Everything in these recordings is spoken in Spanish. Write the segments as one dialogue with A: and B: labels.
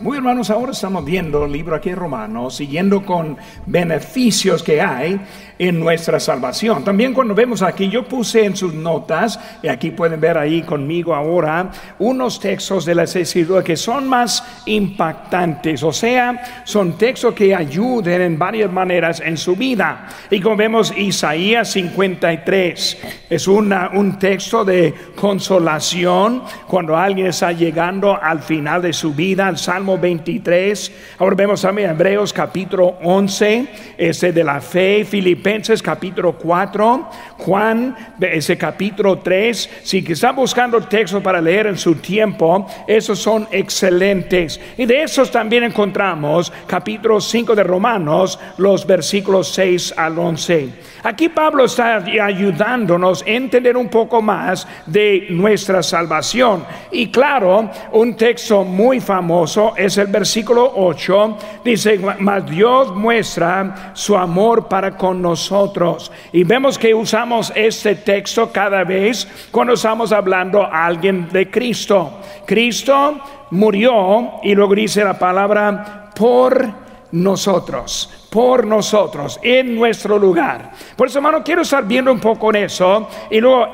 A: Muy hermanos, ahora estamos viendo el libro aquí en Romanos, siguiendo con beneficios que hay en nuestra salvación. También cuando vemos aquí, yo puse en sus notas, y aquí pueden ver ahí conmigo ahora, unos textos de la escritura que son más impactantes, o sea, son textos que ayuden en varias maneras en su vida. Y como vemos, Isaías 53 es una, un texto de consolación cuando alguien está llegando al final de su vida Salmo 23. Ahora vemos también Hebreos capítulo 11, ese de la fe, Filipenses capítulo 4, Juan, ese capítulo 3. Si está buscando textos para leer en su tiempo, esos son excelentes. Y de esos también encontramos capítulo 5 de Romanos, los versículos 6 al 11. Aquí Pablo está ayudándonos a entender un poco más de nuestra salvación. Y claro, un texto muy famoso es el versículo 8. Dice, mas Dios muestra su amor para con nosotros. Y vemos que usamos este texto cada vez cuando estamos hablando a alguien de Cristo. Cristo murió y luego dice la palabra por nosotros, por nosotros, en nuestro lugar. Por eso, hermano, quiero estar viendo un poco en eso y luego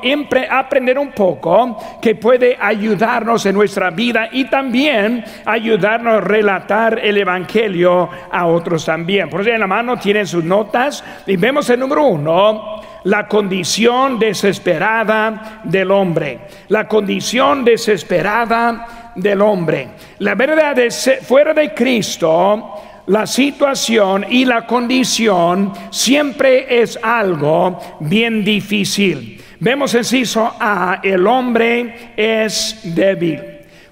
A: aprender un poco que puede ayudarnos en nuestra vida y también ayudarnos a relatar el Evangelio a otros también. Por eso, en la mano tienen sus notas y vemos el número uno la condición desesperada del hombre. La condición desesperada del hombre. La verdad es, fuera de Cristo, la situación y la condición siempre es algo bien difícil. Vemos en ciso A, el hombre es débil.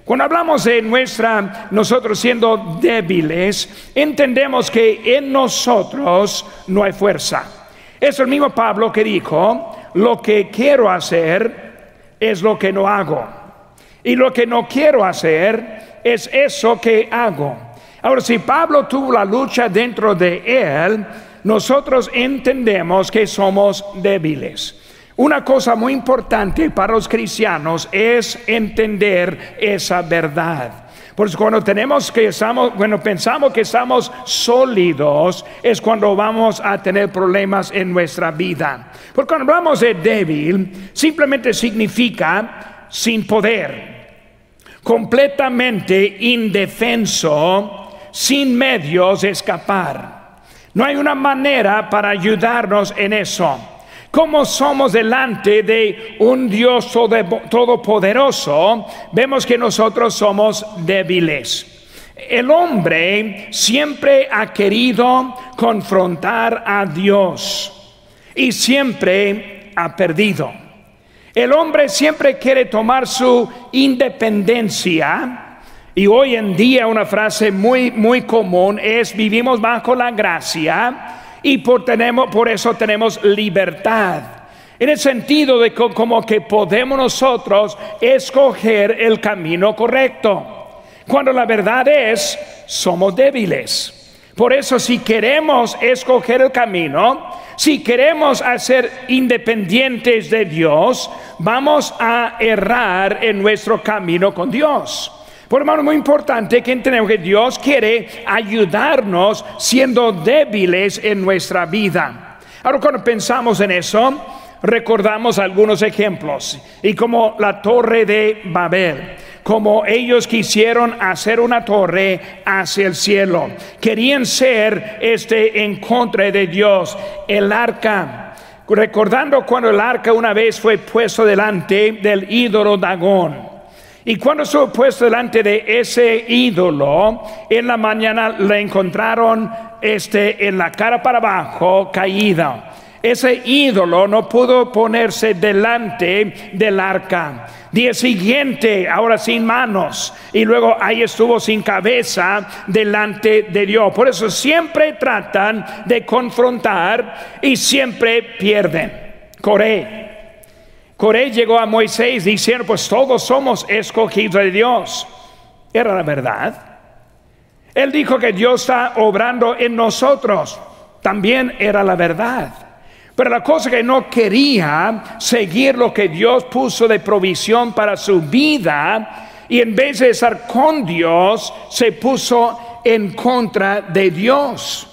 A: Cuando hablamos de nuestra, nosotros siendo débiles, entendemos que en nosotros no hay fuerza. Es el mismo Pablo que dijo, lo que quiero hacer es lo que no hago. Y lo que no quiero hacer es eso que hago. Ahora, si Pablo tuvo la lucha dentro de él, nosotros entendemos que somos débiles. Una cosa muy importante para los cristianos es entender esa verdad. Por eso cuando tenemos que estamos, bueno, pensamos que estamos sólidos, es cuando vamos a tener problemas en nuestra vida. Porque cuando hablamos de débil, simplemente significa sin poder, completamente indefenso sin medios escapar. No hay una manera para ayudarnos en eso. Como somos delante de un Dios todopoderoso, vemos que nosotros somos débiles. El hombre siempre ha querido confrontar a Dios y siempre ha perdido. El hombre siempre quiere tomar su independencia y hoy en día una frase muy, muy común es vivimos bajo la gracia y por, tenemos, por eso tenemos libertad. En el sentido de como que podemos nosotros escoger el camino correcto. Cuando la verdad es, somos débiles. Por eso si queremos escoger el camino, si queremos hacer independientes de Dios, vamos a errar en nuestro camino con Dios. Por hermano, muy importante que entendamos que Dios quiere ayudarnos siendo débiles en nuestra vida. Ahora, cuando pensamos en eso, recordamos algunos ejemplos. Y como la torre de Babel, como ellos quisieron hacer una torre hacia el cielo, querían ser este en contra de Dios, el arca. Recordando cuando el arca una vez fue puesto delante del ídolo Dagón. Y cuando estuvo puesto delante de ese ídolo, en la mañana le encontraron este, en la cara para abajo, caída. Ese ídolo no pudo ponerse delante del arca. Día siguiente, ahora sin manos, y luego ahí estuvo sin cabeza delante de Dios. Por eso siempre tratan de confrontar y siempre pierden. Coré Coré llegó a Moisés diciendo, pues todos somos escogidos de Dios. Era la verdad. Él dijo que Dios está obrando en nosotros. También era la verdad. Pero la cosa que no quería seguir lo que Dios puso de provisión para su vida Y en vez de estar con Dios, se puso en contra de Dios.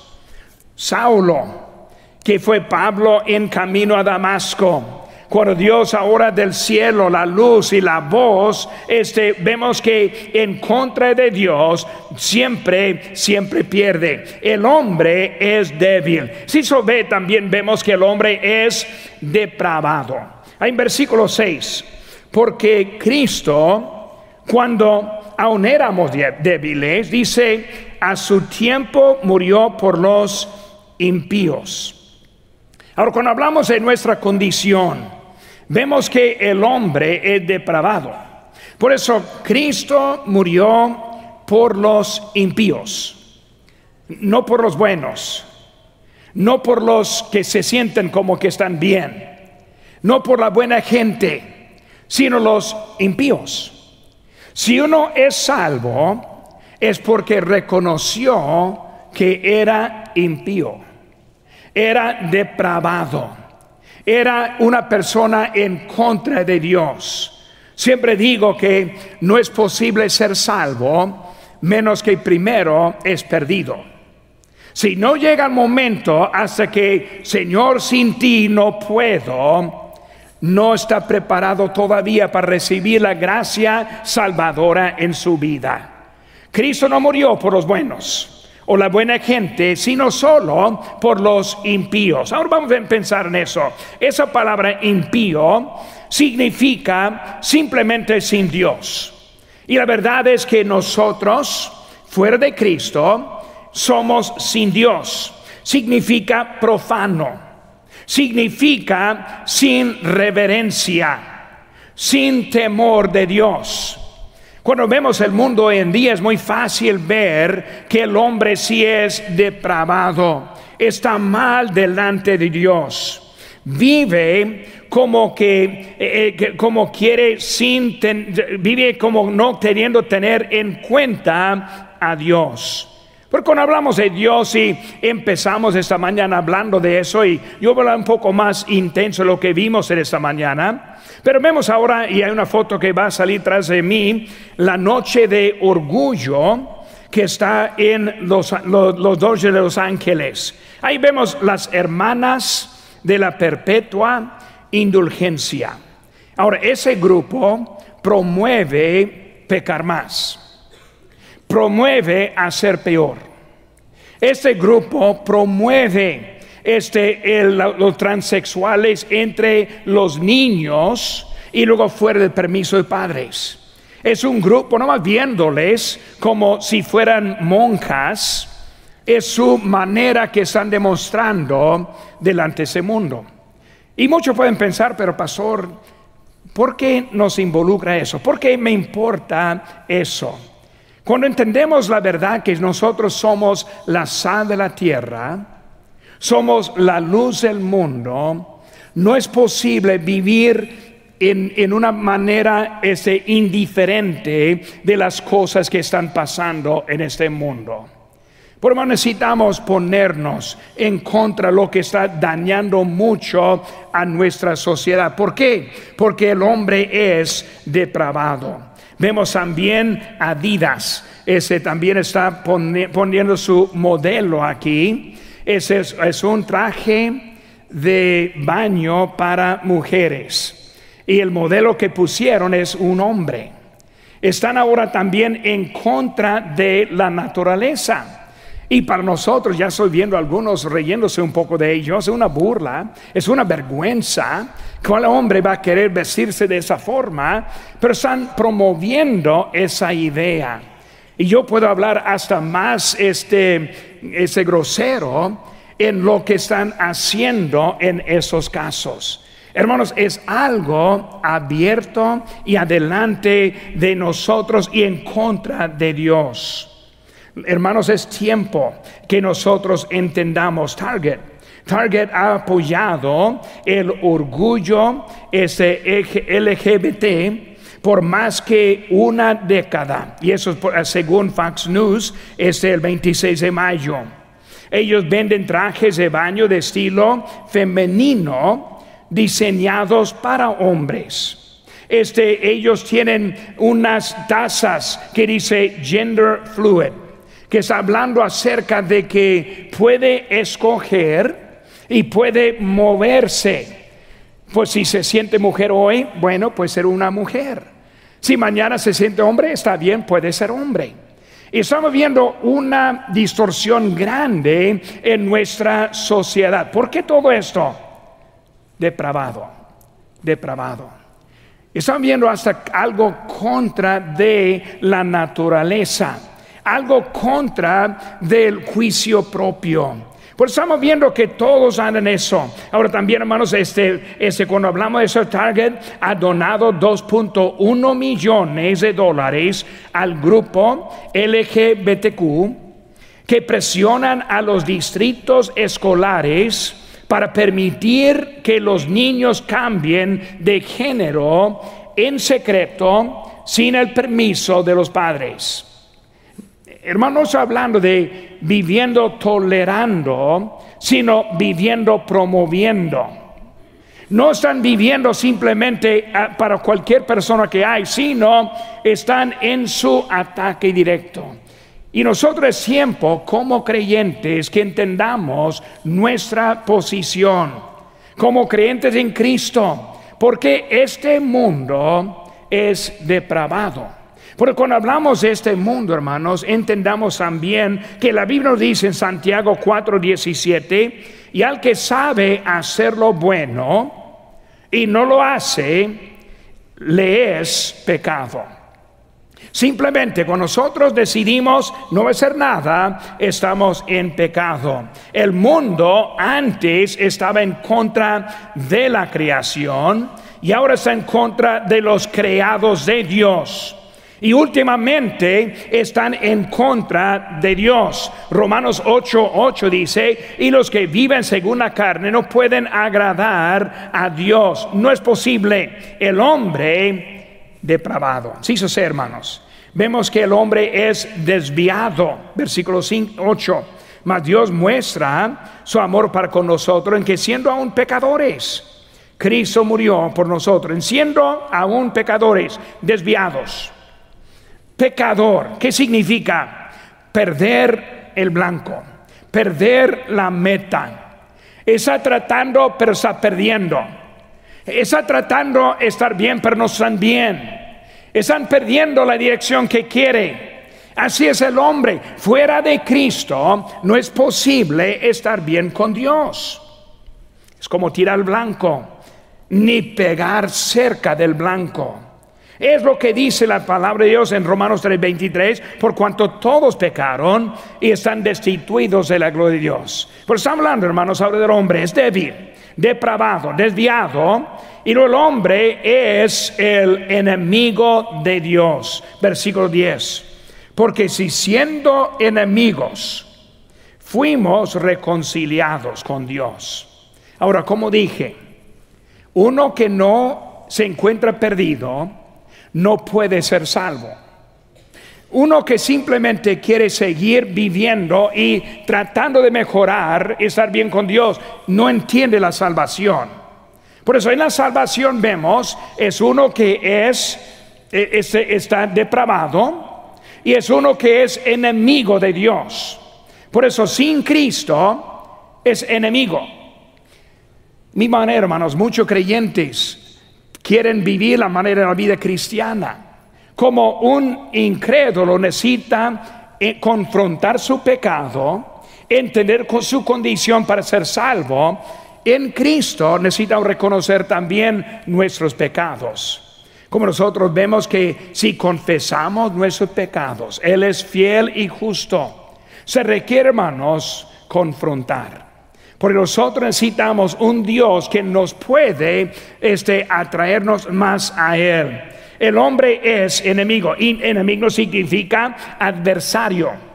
A: Saulo, que fue Pablo en camino a Damasco cuando Dios ahora del cielo, la luz y la voz, este, vemos que en contra de Dios siempre, siempre pierde. El hombre es débil. Si se ve, también vemos que el hombre es depravado. En versículo 6, porque Cristo, cuando aún éramos débiles, dice, a su tiempo murió por los impíos. Ahora, cuando hablamos de nuestra condición, vemos que el hombre es depravado. Por eso Cristo murió por los impíos, no por los buenos, no por los que se sienten como que están bien, no por la buena gente, sino los impíos. Si uno es salvo, es porque reconoció que era impío, era depravado era una persona en contra de Dios. Siempre digo que no es posible ser salvo menos que primero es perdido. Si no llega el momento hasta que, Señor, sin ti no puedo, no está preparado todavía para recibir la gracia salvadora en su vida. Cristo no murió por los buenos o la buena gente, sino solo por los impíos. Ahora vamos a pensar en eso. Esa palabra impío significa simplemente sin Dios. Y la verdad es que nosotros, fuera de Cristo, somos sin Dios. Significa profano. Significa sin reverencia, sin temor de Dios. Cuando vemos el mundo hoy en día es muy fácil ver que el hombre sí es depravado, está mal delante de Dios. Vive como que, eh, eh, como quiere sin vive como no queriendo tener en cuenta a Dios. Porque cuando hablamos de Dios y empezamos esta mañana hablando de eso y yo voy a hablar un poco más intenso de lo que vimos en esta mañana, pero vemos ahora, y hay una foto que va a salir tras de mí, la noche de orgullo que está en los, los, de Los Ángeles. Ahí vemos las hermanas de la perpetua indulgencia. Ahora, ese grupo promueve pecar más, promueve hacer peor. Este grupo promueve este, los transexuales entre los niños y luego fuera del permiso de padres. Es un grupo, no más viéndoles como si fueran monjas, es su manera que están demostrando delante de ese mundo. Y muchos pueden pensar, pero pastor, ¿por qué nos involucra eso? ¿Por qué me importa eso? Cuando entendemos la verdad que nosotros somos la sal de la tierra, somos la luz del mundo, no es posible vivir en, una manera ese, indiferente de las cosas que están pasando en este mundo. Por eso necesitamos ponernos en contra de lo que está dañando mucho a nuestra sociedad. ¿Por qué? Porque el hombre es depravado. Vemos también Adidas, ese también está poniendo su modelo aquí es, un traje de baño para mujeres. Y el modelo que pusieron es un hombre. Están ahora también en contra de la naturaleza. Y para nosotros, ya estoy viendo algunos reyéndose un poco de ellos, es una burla, es una vergüenza. ¿Cuál hombre va a querer vestirse de esa forma? Pero están promoviendo esa idea. Y yo puedo hablar hasta más este, ese grosero en lo que están haciendo en esos casos. Hermanos, es algo abierto y adelante de nosotros y en contra de Dios. Hermanos, es tiempo que nosotros entendamos Target. Target ha apoyado el orgullo LGBT por más que una década. Y eso es según Fox News, es el 26 de mayo. Ellos venden trajes de baño de estilo femenino diseñados para hombres. Este, ellos tienen unas tazas que dice gender fluid, que está hablando acerca de que puede escoger y puede moverse. Pues si se siente mujer hoy, bueno, puede ser una mujer. Si mañana se siente hombre, está bien, puede ser hombre. Y estamos viendo una distorsión grande en nuestra sociedad. ¿Por qué todo esto? Depravado, depravado. Estamos viendo hasta algo contra de la naturaleza, algo contra del juicio propio. Pues estamos viendo que todos andan eso. Ahora también, hermanos, este, este, cuando hablamos de ese target, ha donado 2.1 millones de dólares al grupo LGBTQ que presionan a los distritos escolares para permitir que los niños cambien de género en secreto sin el permiso de los padres. Hermanos, hablando de viviendo tolerando, sino viviendo promoviendo. No están viviendo simplemente ah, para cualquier persona que hay, sino están en su ataque directo. Y nosotros es tiempo como creyentes que entendamos nuestra posición como creyentes en Cristo, porque este mundo es depravado. Porque cuando hablamos de este mundo, hermanos, entendamos también que la Biblia nos dice en Santiago 4:17, y al que sabe hacer lo bueno y no lo hace, le es pecado. Simplemente cuando nosotros decidimos no hacer nada, estamos en pecado. El mundo antes estaba en contra de la creación y ahora está en contra de los creados de Dios. Y últimamente están en contra de Dios. Romanos 8:8 8 dice, y los que viven según la carne no pueden agradar a Dios. No es posible. El hombre depravado. Sí, eso hermanos vemos que el hombre es desviado. Versículo 8. Mas Dios muestra su amor para con nosotros en que siendo aún pecadores, Cristo murió por nosotros, en siendo aún pecadores, desviados. Pecador, ¿qué significa? Perder el blanco, perder la meta. Está tratando, pero está perdiendo. Está tratando estar bien, pero no están bien están perdiendo la dirección que quiere. Así es el hombre. Fuera de Cristo no es posible estar bien con Dios. Es como tirar el blanco, ni pegar cerca del blanco. Es lo que dice la palabra de Dios en Romanos 3:23, por cuanto todos pecaron y están destituidos de la gloria de Dios. Por eso hablando, hermanos, ahora del hombre, es débil, depravado, desviado y el hombre es el enemigo de Dios. Versículo 10. Porque si siendo enemigos fuimos reconciliados con Dios. Ahora, como dije, uno que no se encuentra perdido no puede ser salvo. Uno que simplemente quiere seguir viviendo y tratando de mejorar, estar bien con Dios, no entiende la salvación. Por eso en la salvación vemos, es uno que es, e, está depravado y es uno que es enemigo de Dios. Por eso sin Cristo es enemigo. Mi manera, hermanos, muchos creyentes quieren vivir la manera de la vida cristiana. Como un incrédulo necesita eh, confrontar su pecado, entender su condición para ser salvo en Cristo necesitamos reconocer también nuestros pecados. Como nosotros vemos que si confesamos nuestros pecados, Él es fiel y justo. Se requiere, hermanos, confrontar. Porque nosotros necesitamos un Dios que nos puede este, atraernos más a Él. El hombre es enemigo y enemigo significa adversario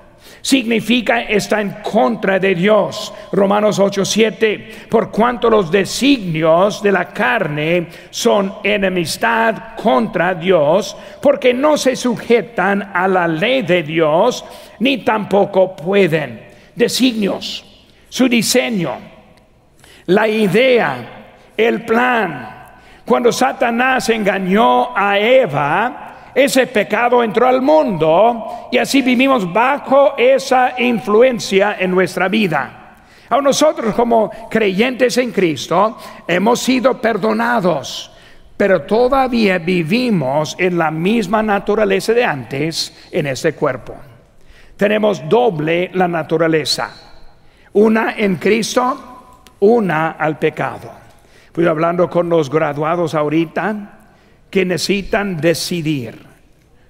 A: significa está en contra de Dios. Romanos 8:7, por cuanto los designios de la carne son enemistad contra Dios, porque no se sujetan a la ley de Dios, ni tampoco pueden. Designios, su diseño, la idea, el plan, Cuando Satanás engañó a Eva, ese pecado entró al mundo y así vivimos bajo esa influencia en nuestra vida. Ahora nosotros como creyentes en Cristo hemos sido perdonados, pero todavía vivimos en la misma naturaleza de antes en este cuerpo. Tenemos doble la naturaleza, una en Cristo, una al pecado. Fui hablando con los graduados ahorita que necesitan decidir,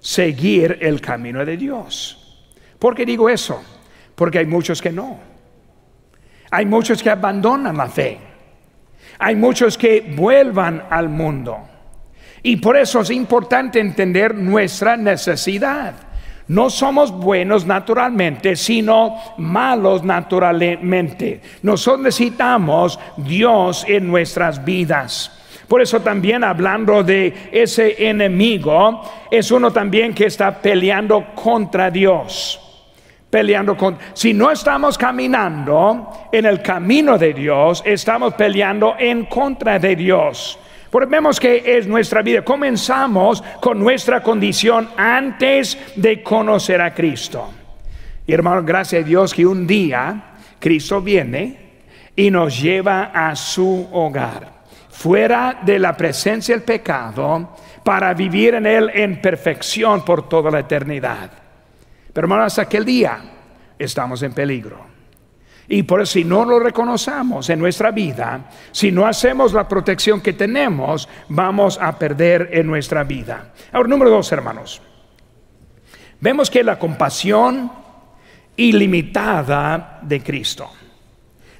A: seguir el camino de Dios. ¿Por qué digo eso? Porque hay muchos que no. Hay muchos que abandonan la fe. Hay muchos que vuelvan al mundo. Y por eso es importante entender nuestra necesidad. No somos buenos naturalmente, sino malos naturalmente. Nosotros necesitamos Dios en nuestras vidas. Por eso también hablando de ese enemigo, es uno también que está peleando contra Dios peleando con... Si no estamos caminando en el camino de Dios, estamos peleando en contra de Dios. Porque vemos que es nuestra vida. Comenzamos con nuestra condición antes de conocer a Cristo. Y hermano, gracias a Dios que un día Cristo viene y nos lleva a su hogar, fuera de la presencia del pecado, para vivir en él en perfección por toda la eternidad. Pero hermanos, hasta aquel día estamos en peligro. Y por si no lo reconocemos en nuestra vida, si no hacemos la protección que tenemos, vamos a perder en nuestra vida. Ahora, número dos, hermanos. Vemos que la compasión ilimitada de Cristo.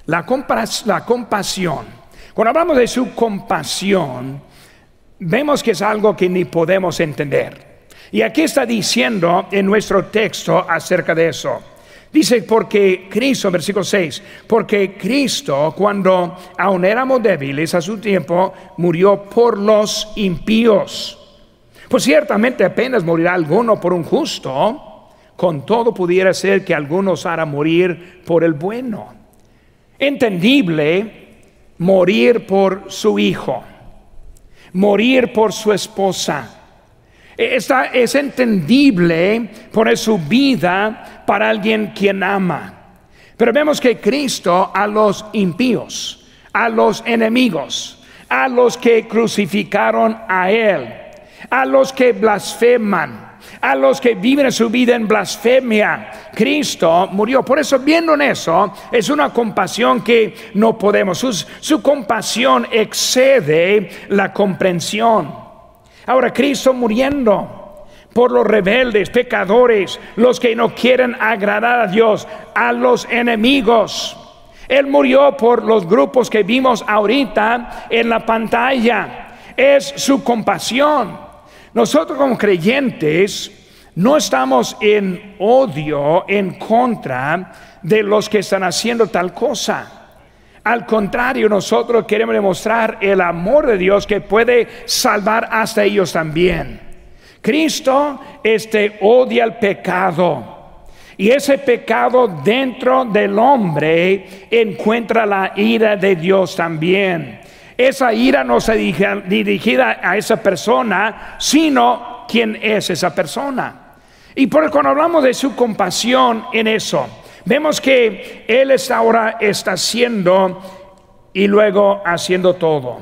A: La, la compasión. Cuando hablamos de su compasión, vemos que es algo que ni podemos entender. Y aquí está diciendo en nuestro texto acerca de eso. Dice, porque Cristo, versículo 6, porque Cristo, cuando aún éramos débiles a su tiempo, murió por los impíos. Pues ciertamente apenas morirá alguno por un justo, con todo pudiera ser que algunos hará morir por el bueno. Entendible morir por su hijo, morir por su esposa esta es entendible poner su vida para alguien quien ama. Pero vemos que Cristo a los impíos, a los enemigos, a los que crucificaron a Él, a los que blasfeman, a los que viven su vida en blasfemia. Cristo murió. Por eso, viendo en eso, es una compasión que no podemos. su compasión excede la comprensión. Ahora Cristo muriendo por los rebeldes, pecadores, los que no quieren agradar a Dios, a los enemigos. Él murió por los grupos que vimos ahorita en la pantalla. Es su compasión. Nosotros como creyentes no estamos en odio en contra de los que están haciendo tal cosa. Al contrario, nosotros queremos demostrar el amor de Dios que puede salvar hasta ellos también. Cristo este odia el pecado. Y ese pecado dentro del hombre encuentra la ira de Dios también. Esa ira no se dirigida a esa persona, sino quién es esa persona. Y por cuando hablamos de su compasión en eso, Vemos que Él está ahora está haciendo y luego haciendo todo.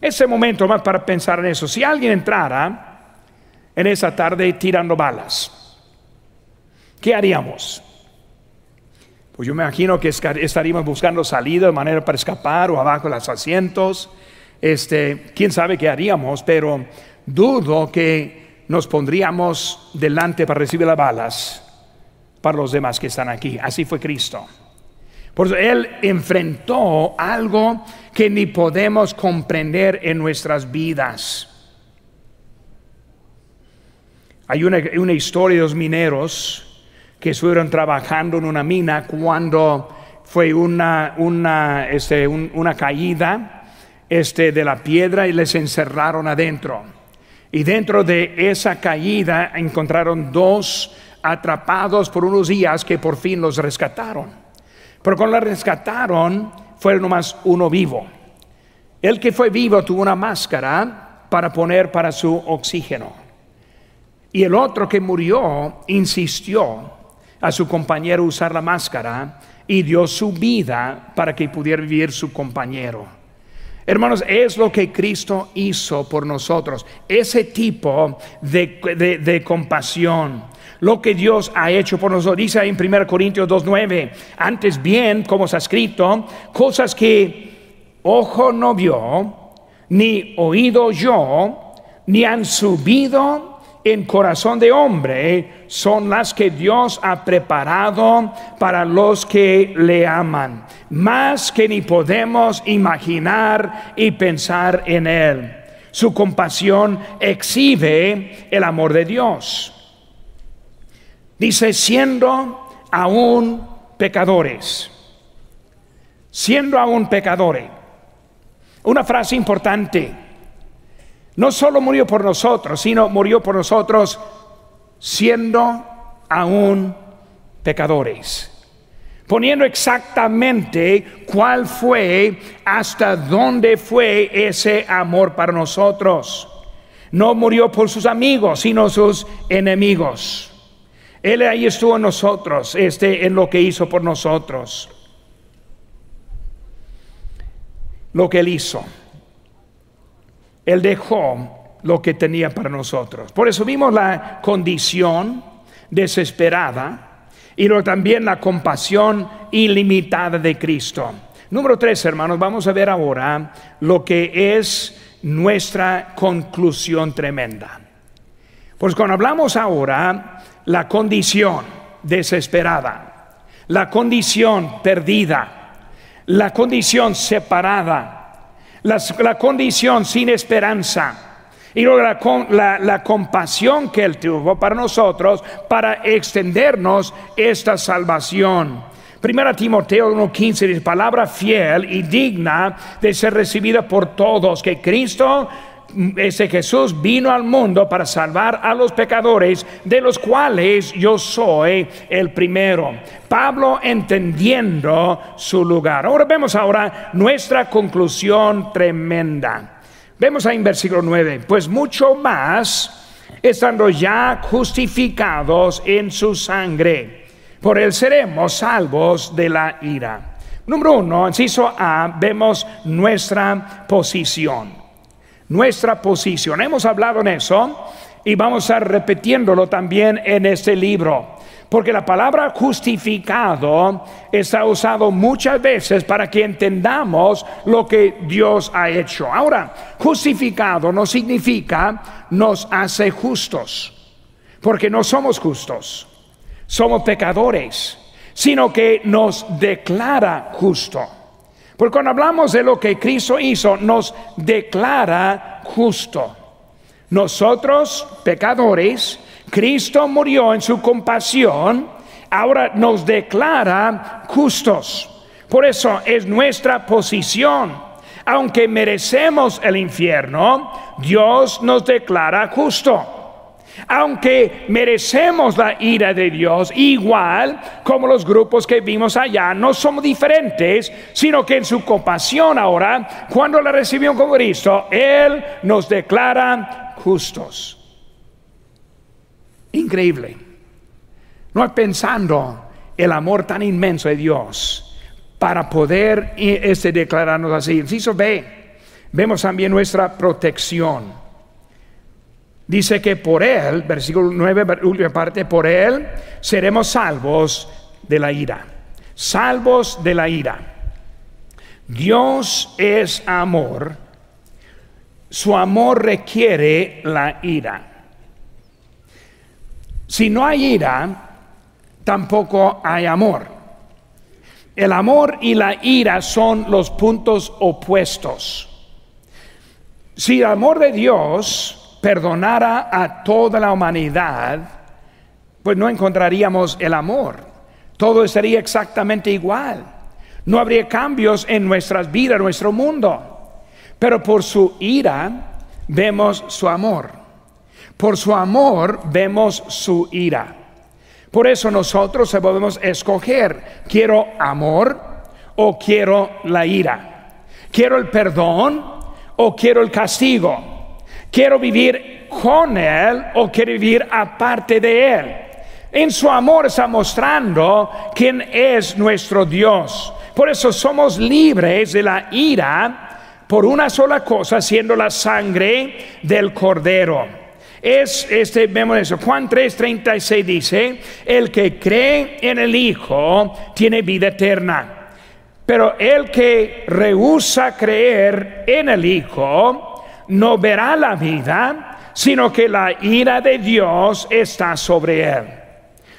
A: Ese momento más para pensar en eso. Si alguien entrara en esa tarde tirando balas, ¿qué haríamos? Pues yo me imagino que estaríamos buscando salida de manera para escapar o abajo de los asientos. Este, quién sabe qué haríamos, pero dudo que nos pondríamos delante para recibir las balas para los demás que están aquí. Así fue Cristo. Por eso Él enfrentó algo que ni podemos comprender en nuestras vidas. Hay una, historia de los mineros que estuvieron trabajando en una mina cuando fue una, una, este, una caída este, de la piedra y les encerraron adentro. Y dentro de esa caída encontraron dos atrapados por unos días que por fin los rescataron. Pero cuando los rescataron, fue nomás uno vivo. El que fue vivo tuvo una máscara para poner para su oxígeno. Y el otro que murió insistió a su compañero usar la máscara y dio su vida para que pudiera vivir su compañero. Hermanos, es lo que Cristo hizo por nosotros, ese tipo de, de compasión lo que Dios ha hecho por nosotros. Dice en 1 Corintios 2.9, antes bien, como está escrito, cosas que ojo no vio, ni oído yo, ni han subido en corazón de hombre, son las que Dios ha preparado para los que le aman, más que ni podemos imaginar y pensar en Él. Su compasión exhibe el amor de Dios. Dice, siendo aún pecadores, siendo aún pecadores. Una frase importante. No solo murió por nosotros, sino murió por nosotros siendo aún pecadores. Poniendo exactamente cuál fue, hasta dónde fue ese amor para nosotros. No murió por sus amigos, sino sus enemigos. Él ahí estuvo en nosotros, este, en lo que hizo por nosotros. Lo que Él hizo. Él dejó lo que tenía para nosotros. Por eso vimos la condición desesperada y luego también la compasión ilimitada de Cristo. Número tres, hermanos, vamos a ver ahora lo que es nuestra conclusión tremenda. Pues cuando hablamos ahora la condición desesperada, la condición perdida, la condición separada, la, condición sin esperanza. Y luego la, la, compasión que Él tuvo para nosotros para extendernos esta salvación. Primera Timoteo 1.15 dice, palabra fiel y digna de ser recibida por todos, que Cristo ese Jesús vino al mundo para salvar a los pecadores, de los cuales yo soy el primero. Pablo entendiendo su lugar. Ahora vemos ahora nuestra conclusión tremenda. Vemos ahí en versículo 9, pues mucho más estando ya justificados en su sangre, por él seremos salvos de la ira. Número uno, inciso A, vemos nuestra posición nuestra posición. Hemos hablado en eso y vamos a repitiéndolo también en este libro. Porque la palabra justificado está usado muchas veces para que entendamos lo que Dios ha hecho. Ahora, justificado no significa nos hace justos, porque no somos justos, somos pecadores, sino que nos declara justo. Porque cuando hablamos de lo que Cristo hizo, nos declara justo. Nosotros, pecadores, Cristo murió en su compasión, ahora nos declara justos. Por eso es nuestra posición. Aunque merecemos el infierno, Dios nos declara justo. Aunque merecemos la ira de Dios, igual como los grupos que vimos allá, no somos diferentes, sino que en su compasión ahora, cuando la recibimos con Cristo, Él nos declara justos. Increíble. No pensando el amor tan inmenso de Dios para poder este, declararnos así. Inciso B, vemos también nuestra protección dice que por él, versículo 9, última parte, por él seremos salvos de la ira. Salvos de la ira. Dios es amor. Su amor requiere la ira. Si no hay ira, tampoco hay amor. El amor y la ira son los puntos opuestos. Si el amor de Dios perdonara a toda la humanidad, pues no encontraríamos el amor. Todo sería exactamente igual. No habría cambios en nuestras vidas, en nuestro mundo. Pero por su ira vemos su amor. Por su amor vemos su ira. Por eso nosotros podemos escoger, quiero amor o quiero la ira. ¿Quiero el perdón o quiero el castigo? ¿Quiero vivir con Él o quiero vivir aparte de Él? En su amor está mostrando quién es nuestro Dios. Por eso somos libres de la ira por una sola cosa, siendo la sangre del cordero. Es este, vemos eso. Juan 3:36 dice: El que cree en el Hijo tiene vida eterna. Pero el que rehúsa creer en el Hijo no verá la vida, sino que la ira de Dios está sobre él.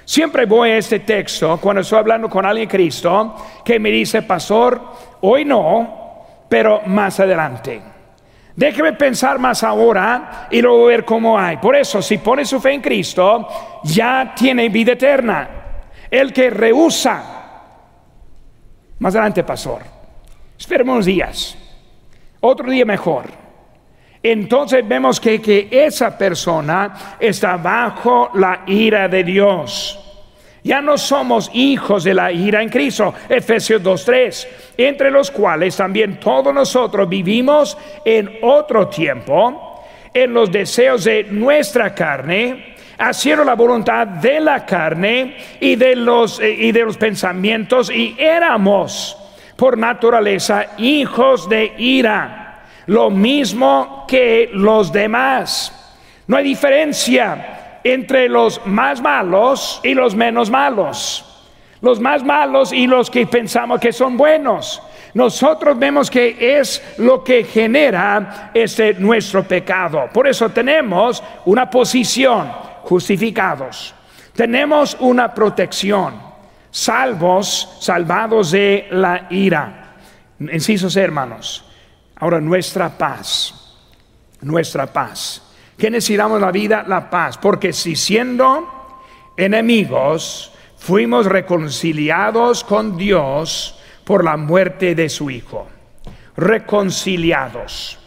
A: Siempre voy a este texto cuando estoy hablando con alguien Cristo que me dice, pastor, hoy no, pero más adelante. Déjeme pensar más ahora y luego ver cómo hay. Por eso, si pone su fe en Cristo, ya tiene vida eterna. El que rehúsa, más adelante, pastor, esperemos unos días, otro día mejor. Entonces vemos que, que esa persona está bajo la ira de Dios. Ya no somos hijos de la ira en Cristo. Efesios 2.3. Entre los cuales también todos nosotros vivimos en otro tiempo, en los deseos de nuestra carne, haciendo la voluntad de la carne y de los, eh, y de los pensamientos, y éramos por naturaleza hijos de ira, lo mismo que los demás. No hay diferencia entre los más malos y los menos malos. Los más malos y los que pensamos que son buenos. Nosotros vemos que es lo que genera este nuestro pecado. Por eso tenemos una posición, justificados. Tenemos una protección, salvos, salvados de la ira. Incisos hermanos. Ahora nuestra paz, nuestra paz. ¿Qué necesitamos la vida? La paz. Porque si siendo enemigos fuimos reconciliados con Dios por la muerte de su Hijo. Reconciliados.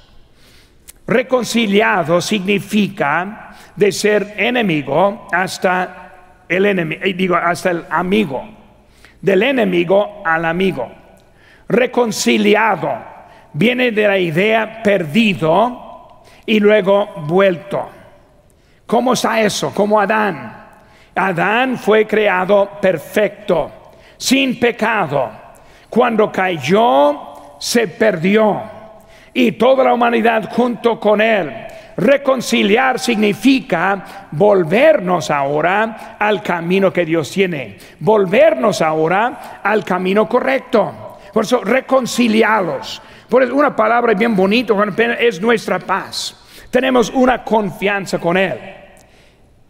A: Reconciliado significa de ser enemigo hasta el enemigo, eh, digo, hasta el amigo. Del enemigo al amigo. Reconciliado viene de la idea perdido y luego vuelto. ¿Cómo está eso? Como Adán. Adán fue creado perfecto, sin pecado. Cuando cayó, se perdió. Y toda la humanidad junto con él. Reconciliar significa volvernos ahora al camino que Dios tiene. Volvernos ahora al camino correcto. Por eso, reconciliados. Por eso una palabra bien bonita es nuestra paz. Tenemos una confianza con Él.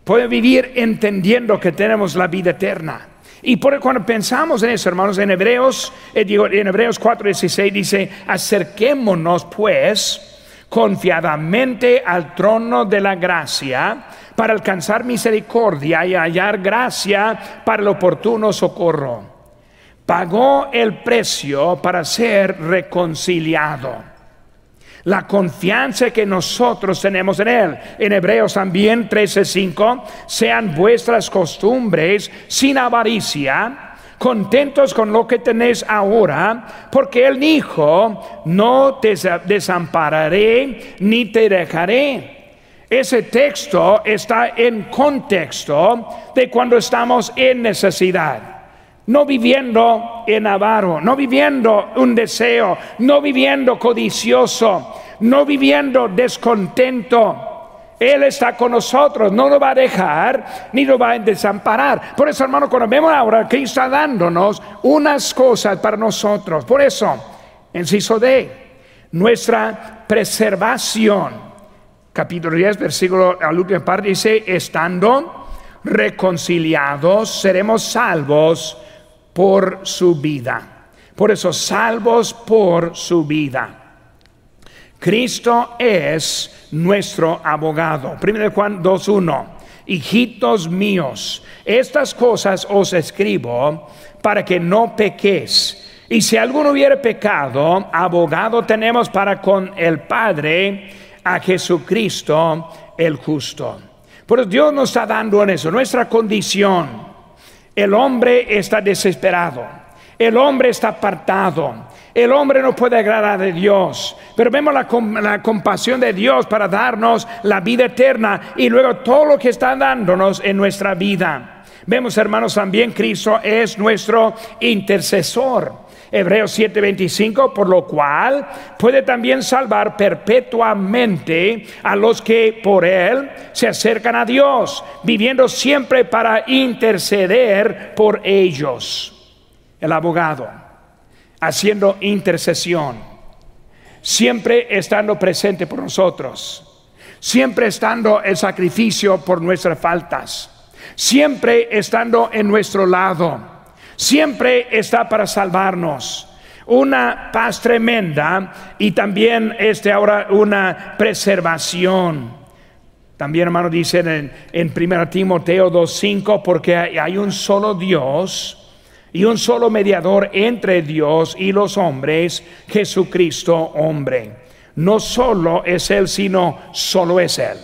A: Puede vivir entendiendo que tenemos la vida eterna. Y por cuando pensamos en eso, hermanos, en Hebreos, eh, en Hebreos 4:16 dice, acerquémonos pues confiadamente al trono de la gracia para alcanzar misericordia y hallar gracia para el oportuno socorro pagó el precio para ser reconciliado. La confianza que nosotros tenemos en Él. En Hebreos también 13:5, sean vuestras costumbres sin avaricia, contentos con lo que tenéis ahora, porque Él dijo, no te desampararé ni te dejaré. Ese texto está en contexto de cuando estamos en necesidad no viviendo en avaro, no viviendo un deseo, no viviendo codicioso, no viviendo descontento. Él está con nosotros, no nos va a dejar ni nos va a desamparar. Por eso, hermano, cuando vemos ahora que está dándonos unas cosas para nosotros, por eso, inciso D, nuestra preservación, capítulo 10, versículo al último parte dice, estando reconciliados, seremos salvos por su vida. Por eso, salvos por su vida. Cristo es nuestro abogado. 1 Juan 2.1. Hijitos míos, estas cosas os escribo para que no pequéis. Y si alguno hubiere pecado, abogado tenemos para con el Padre a Jesucristo el justo. Pero Dios nos está dando en eso, nuestra condición el hombre está desesperado. El hombre está apartado. El hombre no puede agradar a Dios, pero vemos la, compasión de Dios para darnos la vida eterna y luego todo lo que está dándonos en nuestra vida. Vemos, hermanos, también Cristo es nuestro intercesor. Hebreos 7:25, por lo cual puede también salvar perpetuamente a los que por él se acercan a Dios, viviendo siempre para interceder por ellos. El abogado, haciendo intercesión, siempre estando presente por nosotros, siempre estando el sacrificio por nuestras faltas, siempre estando en nuestro lado siempre está para salvarnos. Una paz tremenda y también este ahora una preservación. También hermano dicen en, en 1 Timoteo 2.5 porque hay un solo Dios y un solo mediador entre Dios y los hombres, Jesucristo hombre. No solo es Él, sino solo es Él.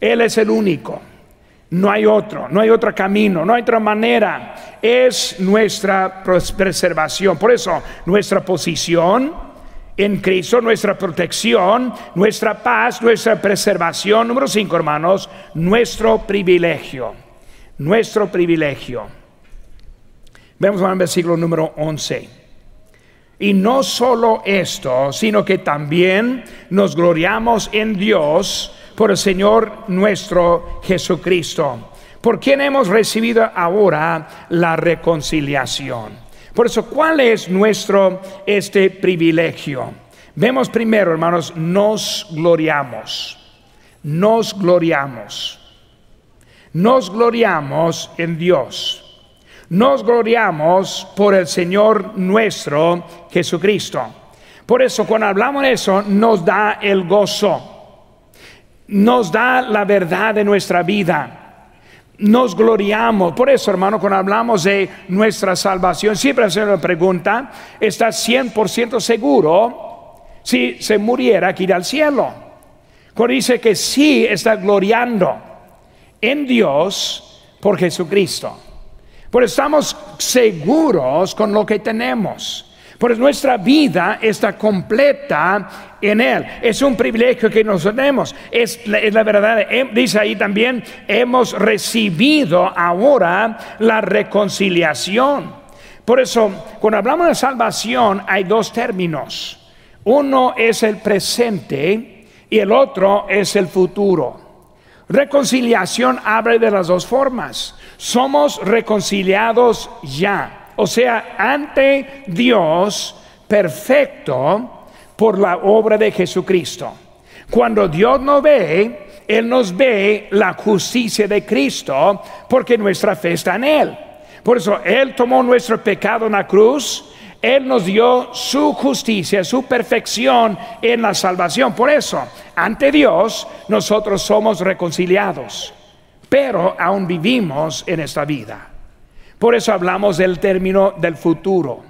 A: Él es el único. No hay otro, no hay otro camino, no hay otra manera. Es nuestra preservación. Por eso, nuestra posición en Cristo, nuestra protección, nuestra paz, nuestra preservación. Número cinco, hermanos, nuestro privilegio. Nuestro privilegio. Vemos en el versículo número 11. Y no solo esto, sino que también nos gloriamos en Dios por el Señor nuestro Jesucristo, por quien hemos recibido ahora la reconciliación. Por eso, ¿cuál es nuestro este privilegio? Vemos primero, hermanos, nos gloriamos. Nos gloriamos. Nos gloriamos en Dios. Nos gloriamos por el Señor nuestro Jesucristo. Por eso, cuando hablamos de eso, nos da el gozo nos da la verdad de nuestra vida. Nos gloriamos. Por eso, hermano, cuando hablamos de nuestra salvación, siempre hacemos la pregunta, ¿estás 100% seguro si se muriera que ir al cielo? Cuando dice que sí está gloriando en Dios por Jesucristo. Pero estamos seguros con lo que tenemos. Pues nuestra vida está completa en Él. Es un privilegio que nos tenemos. Es la, es la verdad. Dice ahí también, hemos recibido ahora la reconciliación. Por eso, cuando hablamos de salvación, hay dos términos. Uno es el presente y el otro es el futuro. Reconciliación abre de las dos formas. Somos reconciliados ya o sea, ante Dios perfecto por la obra de Jesucristo. Cuando Dios nos ve, Él nos ve la justicia de Cristo porque nuestra fe está en Él. Por eso Él tomó nuestro pecado en la cruz, Él nos dio su justicia, su perfección en la salvación. Por eso, ante Dios, nosotros somos reconciliados, pero aún vivimos en esta vida. Por eso hablamos del término del futuro.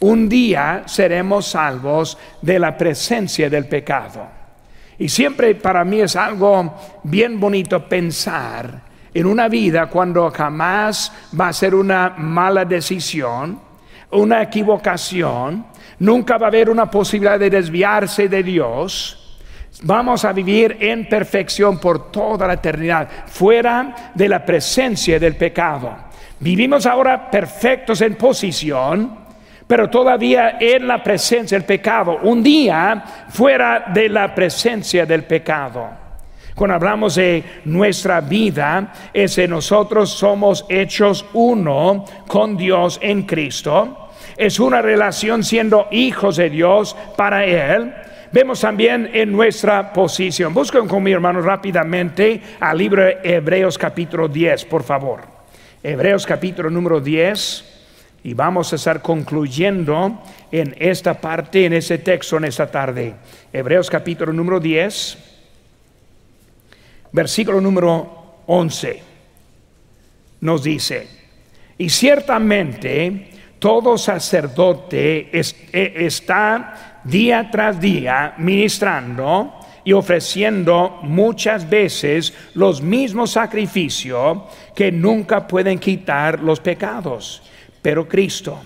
A: Un día seremos salvos de la presencia del pecado. Y siempre para mí es algo bien bonito pensar en una vida cuando jamás va a ser una mala decisión, una equivocación, nunca va a haber una posibilidad de desviarse de Dios. Vamos a vivir en perfección por toda la eternidad, fuera de la presencia del pecado. Vivimos ahora perfectos en posición, pero todavía en la presencia del pecado. Un día fuera de la presencia del pecado. Cuando hablamos de nuestra vida, es que nosotros somos hechos uno con Dios en Cristo. Es una relación siendo hijos de Dios para Él. Vemos también en nuestra posición. Busquen con mi hermano rápidamente al libro de Hebreos capítulo 10, por favor. Hebreos capítulo número 10 y vamos a estar concluyendo en esta parte, en ese texto en esta tarde. Hebreos capítulo número 10, versículo número 11, nos dice, y ciertamente todo sacerdote e, está día tras día ministrando y ofreciendo muchas veces los mismos sacrificios que nunca pueden quitar los pecados. Pero Cristo,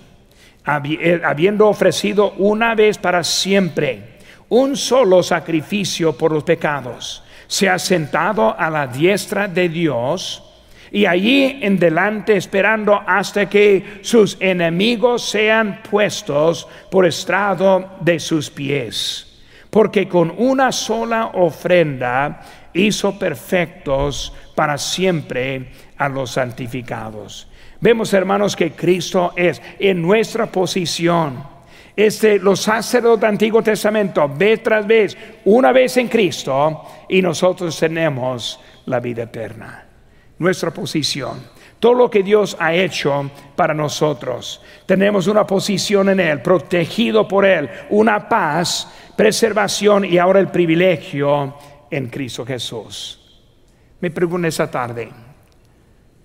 A: eh, habiendo ofrecido una vez para siempre un solo sacrificio por los pecados, se ha sentado a la diestra de Dios y allí en delante esperando hasta que sus enemigos sean puestos por estrado de sus pies. Porque con una sola ofrenda hizo perfectos para siempre a los santificados. Vemos, hermanos, que Cristo es en nuestra posición. Este, los sacerdotes del Antiguo Testamento, vez tras vez, una vez en Cristo, y nosotros tenemos la vida eterna nuestra posición. Todo lo que Dios ha hecho para nosotros. Tenemos una posición en Él, protegido por Él, una paz, preservación y ahora el privilegio en Cristo Jesús. Me pregunto esta tarde,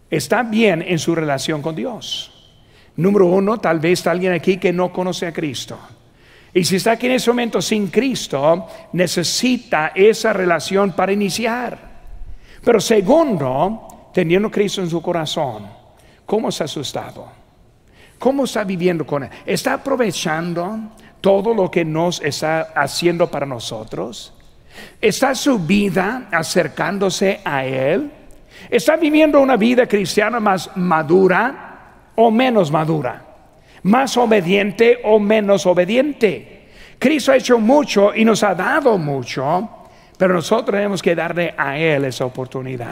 A: ¿está bien en su relación con Dios? Número uno, tal vez está alguien aquí que no conoce a Cristo. Y si está aquí en ese momento sin Cristo, necesita esa relación para iniciar. Pero segundo, teniendo Cristo en su corazón, ¿cómo se ha asustado? ¿Cómo está viviendo con Él? ¿Está aprovechando todo lo que nos está haciendo para nosotros? ¿Está su vida acercándose a Él? ¿Está viviendo una vida cristiana más madura o menos madura? ¿Más obediente o menos obediente? Cristo ha hecho mucho y nos ha dado mucho, pero nosotros tenemos que darle a Él esa oportunidad.